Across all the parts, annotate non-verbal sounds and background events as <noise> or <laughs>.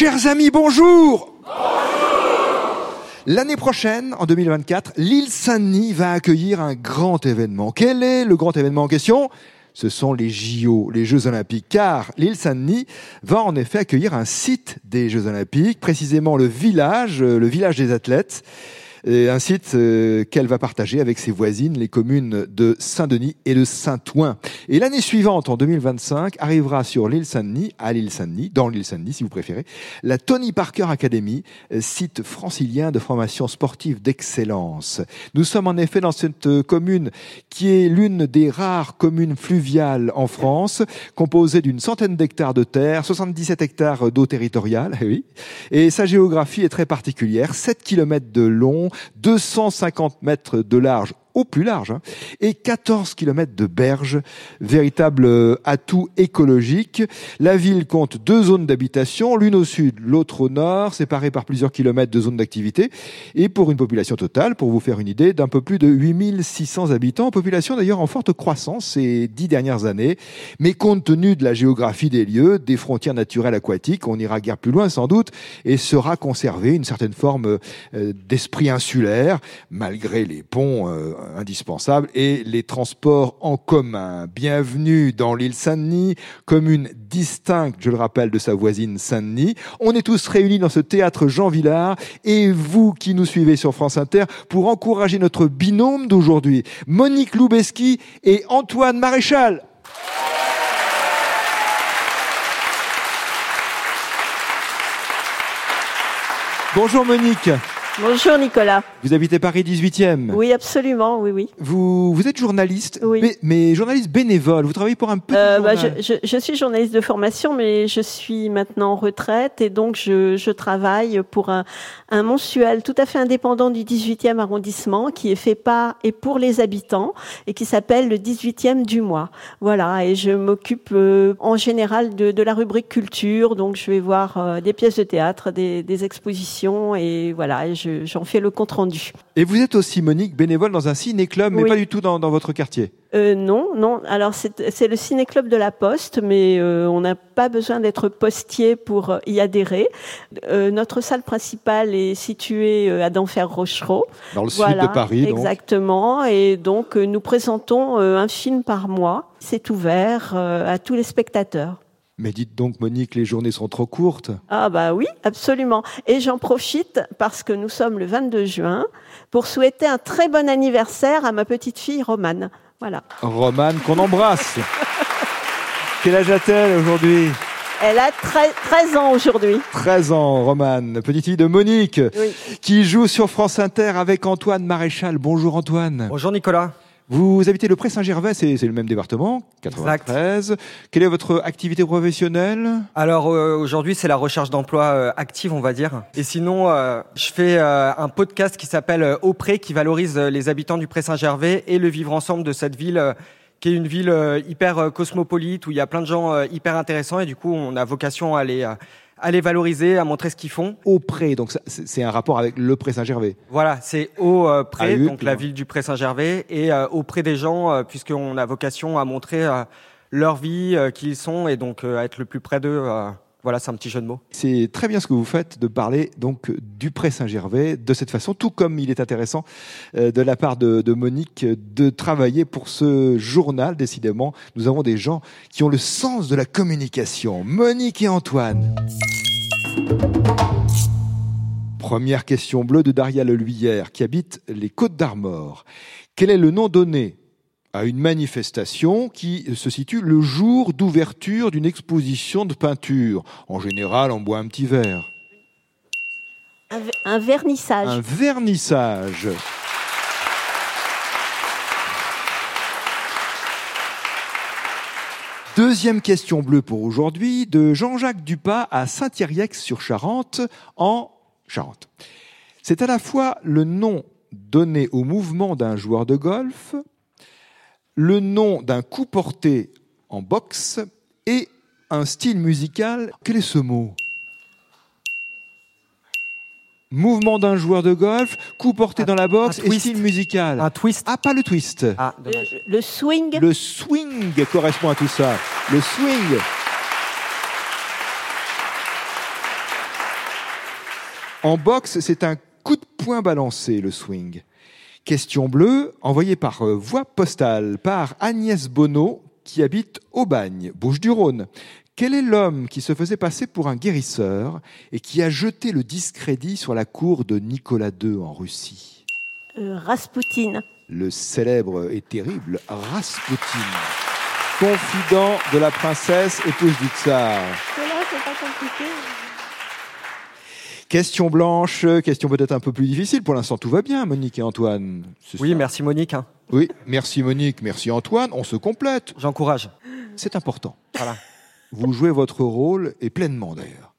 Chers amis, bonjour. L'année prochaine, en 2024, l'île Saint-Denis va accueillir un grand événement. Quel est le grand événement en question? Ce sont les JO, les Jeux Olympiques, car l'île Saint-Denis va en effet accueillir un site des Jeux Olympiques, précisément le village, le village des athlètes un site euh, qu'elle va partager avec ses voisines, les communes de Saint-Denis et de Saint-Ouen. Et l'année suivante, en 2025, arrivera sur l'île Saint-Denis, à l'île Saint-Denis, dans l'île Saint-Denis si vous préférez, la Tony Parker Academy, euh, site francilien de formation sportive d'excellence. Nous sommes en effet dans cette euh, commune qui est l'une des rares communes fluviales en France, composée d'une centaine d'hectares de terre, 77 hectares d'eau territoriale, <laughs> et sa géographie est très particulière, 7 km de long, 250 mètres de large au plus large, hein, et 14 km de berges, véritable euh, atout écologique. La ville compte deux zones d'habitation, l'une au sud, l'autre au nord, séparées par plusieurs kilomètres de zones d'activité, et pour une population totale, pour vous faire une idée, d'un peu plus de 8600 habitants, population d'ailleurs en forte croissance ces dix dernières années, mais compte tenu de la géographie des lieux, des frontières naturelles aquatiques, on ira guère plus loin sans doute, et sera conservé une certaine forme euh, d'esprit insulaire, malgré les ponts euh, indispensable et les transports en commun. Bienvenue dans l'île Saint-Denis, commune distincte, je le rappelle, de sa voisine Saint-Denis. On est tous réunis dans ce théâtre Jean Villard et vous qui nous suivez sur France Inter pour encourager notre binôme d'aujourd'hui, Monique Loubeski et Antoine Maréchal. Bonjour Monique. Bonjour Nicolas. Vous habitez Paris 18e Oui, absolument, oui, oui. Vous, vous êtes journaliste, oui. mais, journaliste bénévole. Vous travaillez pour un petit euh, bah, je, je, suis journaliste de formation, mais je suis maintenant en retraite et donc je, je travaille pour un, un, mensuel tout à fait indépendant du 18e arrondissement qui est fait par et pour les habitants et qui s'appelle le 18e du mois. Voilà, et je m'occupe euh, en général de, de, la rubrique culture, donc je vais voir euh, des pièces de théâtre, des, des expositions et voilà, et je j'en fais le compte rendu. Et vous êtes aussi, Monique, bénévole dans un ciné-club, mais pas du tout dans, votre quartier euh, Non, non. Alors c'est le ciné-club de la Poste, mais euh, on n'a pas besoin d'être postier pour euh, y adhérer. notre salle principale est située à Denfert-Rochereau. Dans le sud de Paris, donc. Exactement. Et donc nous présentons un film par mois. C'est ouvert à tous les spectateurs. Mais dites donc, Monique, les journées sont trop courtes. Ah bah oui, absolument. Et j'en profite parce que nous sommes le 22 juin pour souhaiter un très bon anniversaire à ma petite fille Romane. Voilà. Romane, qu'on embrasse. <laughs> Quel âge a-t-elle aujourd'hui? Elle a 13 ans aujourd'hui. 13 ans, Romane, petite fille de Monique, qui joue sur France Inter avec Antoine Maréchal. Bonjour Antoine. Bonjour Nicolas. Vous habitez le Pré-Saint-Gervais, c'est le même département, 93. Quelle est votre activité professionnelle? Alors euh, aujourd'hui, c'est la recherche d'emploi euh, active, on va dire. Et sinon, euh, je fais un podcast qui s'appelle Au Pré, qui valorise les habitants du Pré-Saint-Gervais et le vivre ensemble de cette ville qui est une ville hyper cosmopolite où il y a plein de gens hyper intéressants et du coup, on a vocation à aller à les valoriser, à montrer ce qu'ils font. Au Pré, donc c'est un rapport avec le Pré Saint-Gervais. Voilà, c'est au euh, Pré, donc la ville du Pré Saint-Gervais, et euh, auprès des gens, euh, puisqu'on a vocation à montrer leur vie, qui ils sont, et donc à être le plus près d'eux. Voilà, c'est un petit jeu de mots. C'est très bien ce que vous faites de parler donc du Pré Saint-Gervais de cette façon, tout comme il est intéressant euh, de la part de, Monique de travailler pour ce journal. Décidément, nous avons des gens qui ont le sens de la communication. Monique et Antoine. Première question bleue de Daria Leluyère qui habite les Côtes d'Armor. Quel est le nom donné à une manifestation qui se situe le jour d'ouverture d'une exposition de peinture. En général, on boit un petit verre. Un, vernissage. Un vernissage. Deuxième question bleue pour aujourd'hui, de Jean-Jacques Dupas à Saint-Yrieix-sur-Charente, en Charente. C'est à la fois le nom donné au mouvement d'un joueur de golf, le nom d'un coup porté en boxe et un style musical. Quel est ce mot? Mouvement d'un joueur de golf, coup porté dans la boxe et style musical. Un twist. Ah, pas le twist. Ah, Le, swing. Le swing correspond à tout ça. Le swing. En boxe, c'est un coup de poing balancé, le swing. Question bleue, envoyée par euh, voie postale par Agnès Bonneau, qui habite Aubagne, Bouches-du-Rhône. Quel est l'homme qui se faisait passer pour un guérisseur et qui a jeté le discrédit sur la cour de Nicolas II en Russie? Euh, Raspoutine. Le célèbre et terrible Rasputin, confident de la princesse épouse du tsar. Cela, c'est pas compliqué. Question blanche, question peut-être un peu plus difficile. Pour l'instant, tout va bien, Monique et Antoine. Oui, ça merci Monique. hein. Oui, merci Monique, merci Antoine. On se complète. J'encourage. C'est important. Voilà. Vous jouez votre rôle, et pleinement d'ailleurs.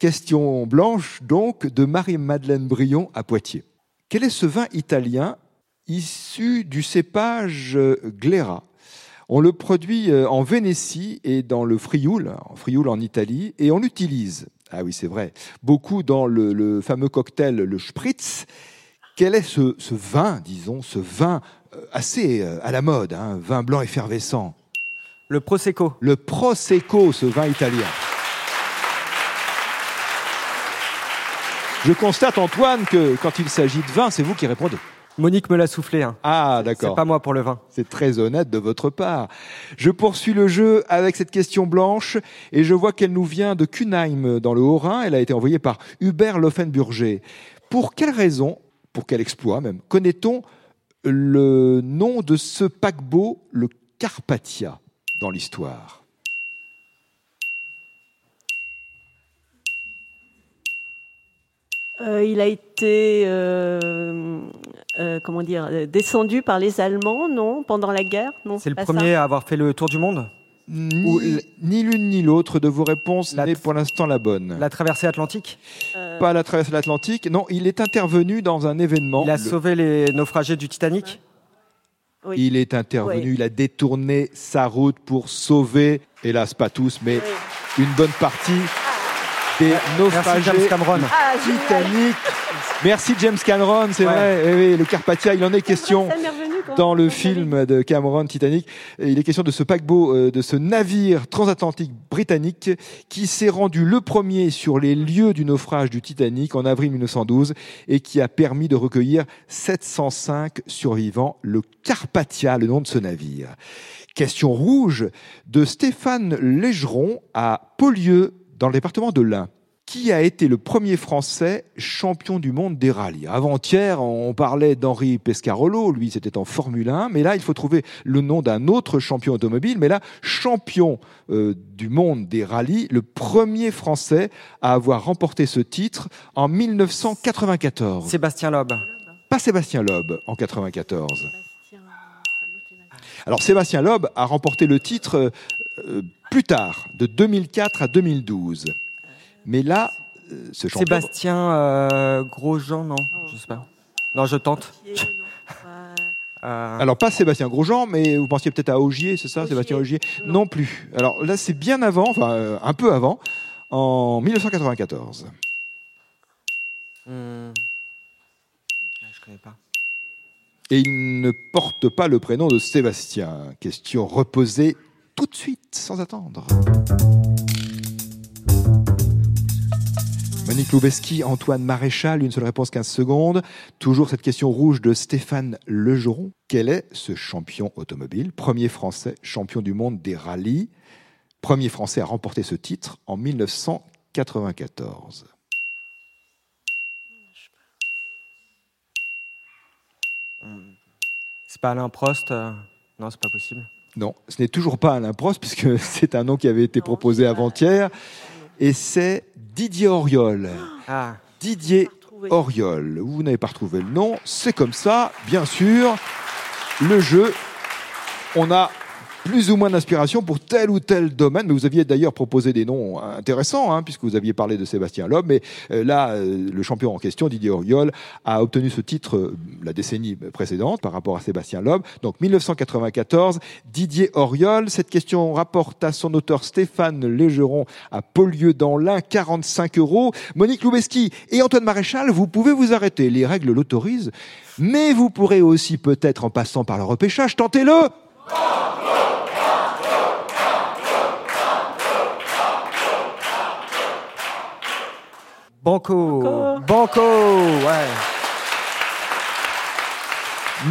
Question blanche, donc, de Marie-Madeleine Brion à Poitiers. Quel est ce vin italien issu du cépage euh, Glera? On le produit euh, en Vénétie et dans le Frioul, en Frioul en Italie, et on l'utilise, ah oui c'est vrai, beaucoup dans le, le fameux cocktail, le Spritz. Quel est ce, ce vin, disons, ce vin euh, assez euh, à la mode, un vin blanc effervescent? Le Prosecco. le Prosecco, ce vin italien. Je constate, Antoine, que quand il s'agit de vin, c'est vous qui répondez. Monique me l'a soufflé. Hein. Ah, C'est d'accord. pas moi pour le vin. C'est très honnête de votre part. Je poursuis le jeu avec cette question blanche et je vois qu'elle nous vient de Cunheim dans le Haut-Rhin. Elle a été envoyée par Hubert Loffenburger. Pour quelle raison, pour quel exploit même, connaît-on le nom de ce paquebot, le Carpathia, dans l'histoire? Euh, il a été, euh, euh, comment dire, euh, descendu par les Allemands, non Pendant la guerre Non, C'est le premier à avoir fait le tour du monde. Ni, Ou l- ni l'une ni l'autre de vos réponses La- n'est pour l'instant la bonne. La traversée atlantique. Euh, Pas la traversée de l'Atlantique. Non, il est intervenu dans un événement. Il a Le- sauvé les naufragés du Titanic. oui. Il est intervenu, Oui. il a détourné sa route pour sauver, hélas pas tous, mais Oui. une bonne partie des Merci James Cameron. Ah. Titanic. Merci James Cameron, c'est Ouais. vrai. Eh oui, le Carpathia, il en est question. Revenu quand- Dans le film de Cameron Titanic, il est question de ce paquebot, euh, de ce navire transatlantique britannique qui s'est rendu le premier sur les lieux du naufrage du Titanic en avril 1912 et qui a permis de recueillir 705 survivants, le Carpathia, le nom de ce navire. Question rouge de Stéphane Légeron à Paulieu, dans le département de l'Ain. Qui a été le premier Français champion du monde des rallyes? Avant-hier, on parlait d'Henri Pescarolo, lui c'était en Formule 1, mais là il faut trouver le nom d'un autre champion automobile, mais là champion euh, du monde des rallyes, le premier Français à avoir remporté ce titre en 1994. Sébastien Loeb. Pas Sébastien Loeb en 94. Sébastien, ça notait la- Alors Sébastien Loeb a remporté le titre euh, plus tard, de 2004 à 2012. Mais là, euh, ce champion... Sébastien euh, Grosjean, non, je sais pas. Non, je tente. <laughs> Euh, Alors pas Sébastien Grosjean, mais vous pensiez peut-être à Augier, c'est ça, Sébastien Augier? Non. non. plus. Alors là, c'est bien avant, enfin euh, un peu avant, en 1994. hmm. Je connais pas. Et il ne porte pas le prénom de Sébastien. Question reposée tout de suite, sans attendre. Monique Loubeski, Antoine Maréchal, une seule réponse 15 secondes. Toujours cette question rouge de Stéphane Legeron. Quel est ce champion automobile Premier français champion du monde des rallyes. Premier français à remporter ce titre en 1994. C'est pas Alain Prost. euh, Non, c'est pas possible. Non, ce n'est toujours pas Alain Prost, puisque <laughs> c'est un nom qui avait été Non, proposé avant-hier. Et c'est Didier Auriol. Ah, Didier. Auriol. Vous n'avez pas retrouvé le nom, c'est comme ça, bien sûr. Le jeu, on a plus ou moins d'inspiration pour tel ou tel domaine. Mais vous aviez d'ailleurs proposé des noms intéressants, hein, puisque vous aviez parlé de Sébastien Loeb. Mais euh, là, euh, le champion en question, Didier Auriol, a obtenu ce titre euh, la décennie précédente par rapport à Sébastien Loeb. Donc 1994, Didier Auriol. Cette question rapporte à son auteur Stéphane Légeron à Paulieu dans l'Ain 45 euros. Monique Loubeski et Antoine Maréchal, vous pouvez vous arrêter. Les règles l'autorisent. Mais vous pourrez aussi peut-être en passant par le repêchage, tentez-le Banco. Banco. Banco, ouais.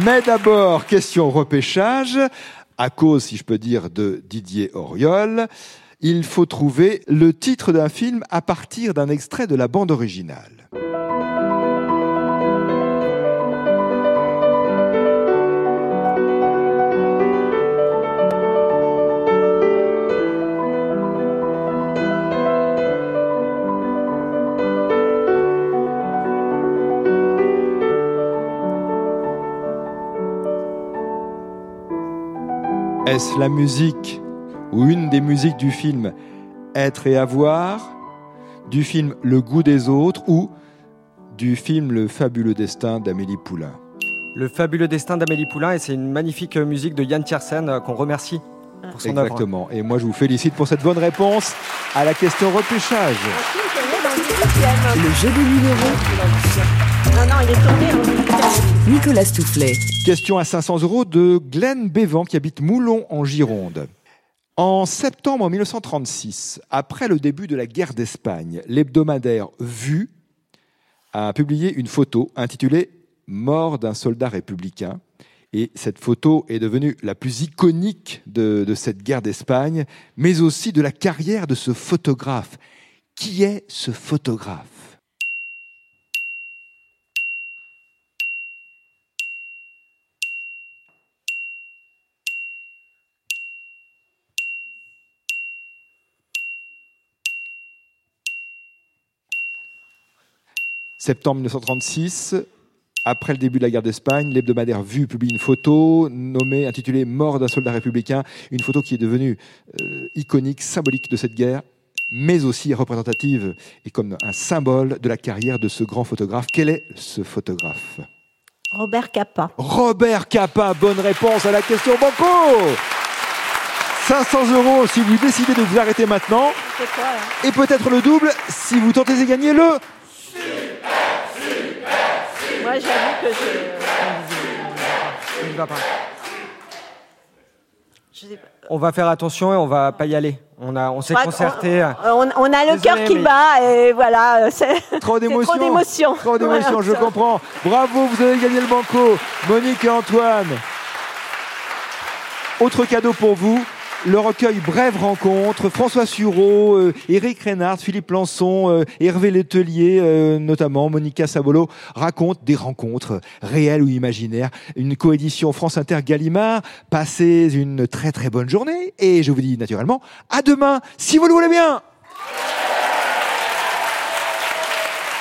Mais d'abord, question repêchage. À cause, si je peux dire, de Didier Auriol, il faut trouver le titre d'un film à partir d'un extrait de la bande originale. Est-ce la musique ou une des musiques du film Être et avoir, du film Le goût des autres ou du film Le fabuleux destin d'Amélie Poulain Le fabuleux destin d'Amélie Poulain, et c'est une magnifique musique de Yann Tiersen euh, qu'on remercie pour son œuvre. Exactement. Et moi, je vous félicite pour cette bonne réponse à la question repêchage. Le jeu des numéros, Non, non, il est tombé en 18e. Nicolas Stoufflet. Question à 500 euros de Glenn Bévan qui habite Moulon en Gironde. En septembre 1936, après le début de la guerre d'Espagne, l'hebdomadaire Vue a publié une photo intitulée Mort d'un soldat républicain. Et cette photo est devenue la plus iconique de, de cette guerre d'Espagne, mais aussi de la carrière de ce photographe. Qui est ce photographe? Septembre 1936, après le début de la guerre d'Espagne, l'hebdomadaire Vue publie une photo nommée, intitulée Mort d'un soldat républicain, une photo qui est devenue euh, iconique, symbolique de cette guerre, mais aussi représentative et comme un symbole de la carrière de ce grand photographe. Quel est ce photographe? Robert Capa. Robert Capa, bonne réponse à la question Banco 500 euros si vous décidez de vous arrêter maintenant, quoi, là et peut-être le double si vous tentez de gagner le Moi, j'avoue que je. On va pas. je sais pas. On va faire attention et on va pas y aller. On, a, on s'est Ouais, concerté. On, on a le cœur qui bat et voilà. C'est <laughs> Trop d'émotions. Trop d'émotions. Trop d'émotions, je comprends. Bravo, vous avez gagné le banco. Monique et Antoine. Autre cadeau pour vous. Le recueil Brève Rencontre, François Sureau, euh, Éric Reynard, Philippe Lançon, euh, Hervé Letelier, euh, notamment Monica Sabolo, racontent des rencontres réelles ou imaginaires. Une coédition France Inter Gallimard. Passez une très très bonne journée et je vous dis naturellement à demain si vous le voulez bien.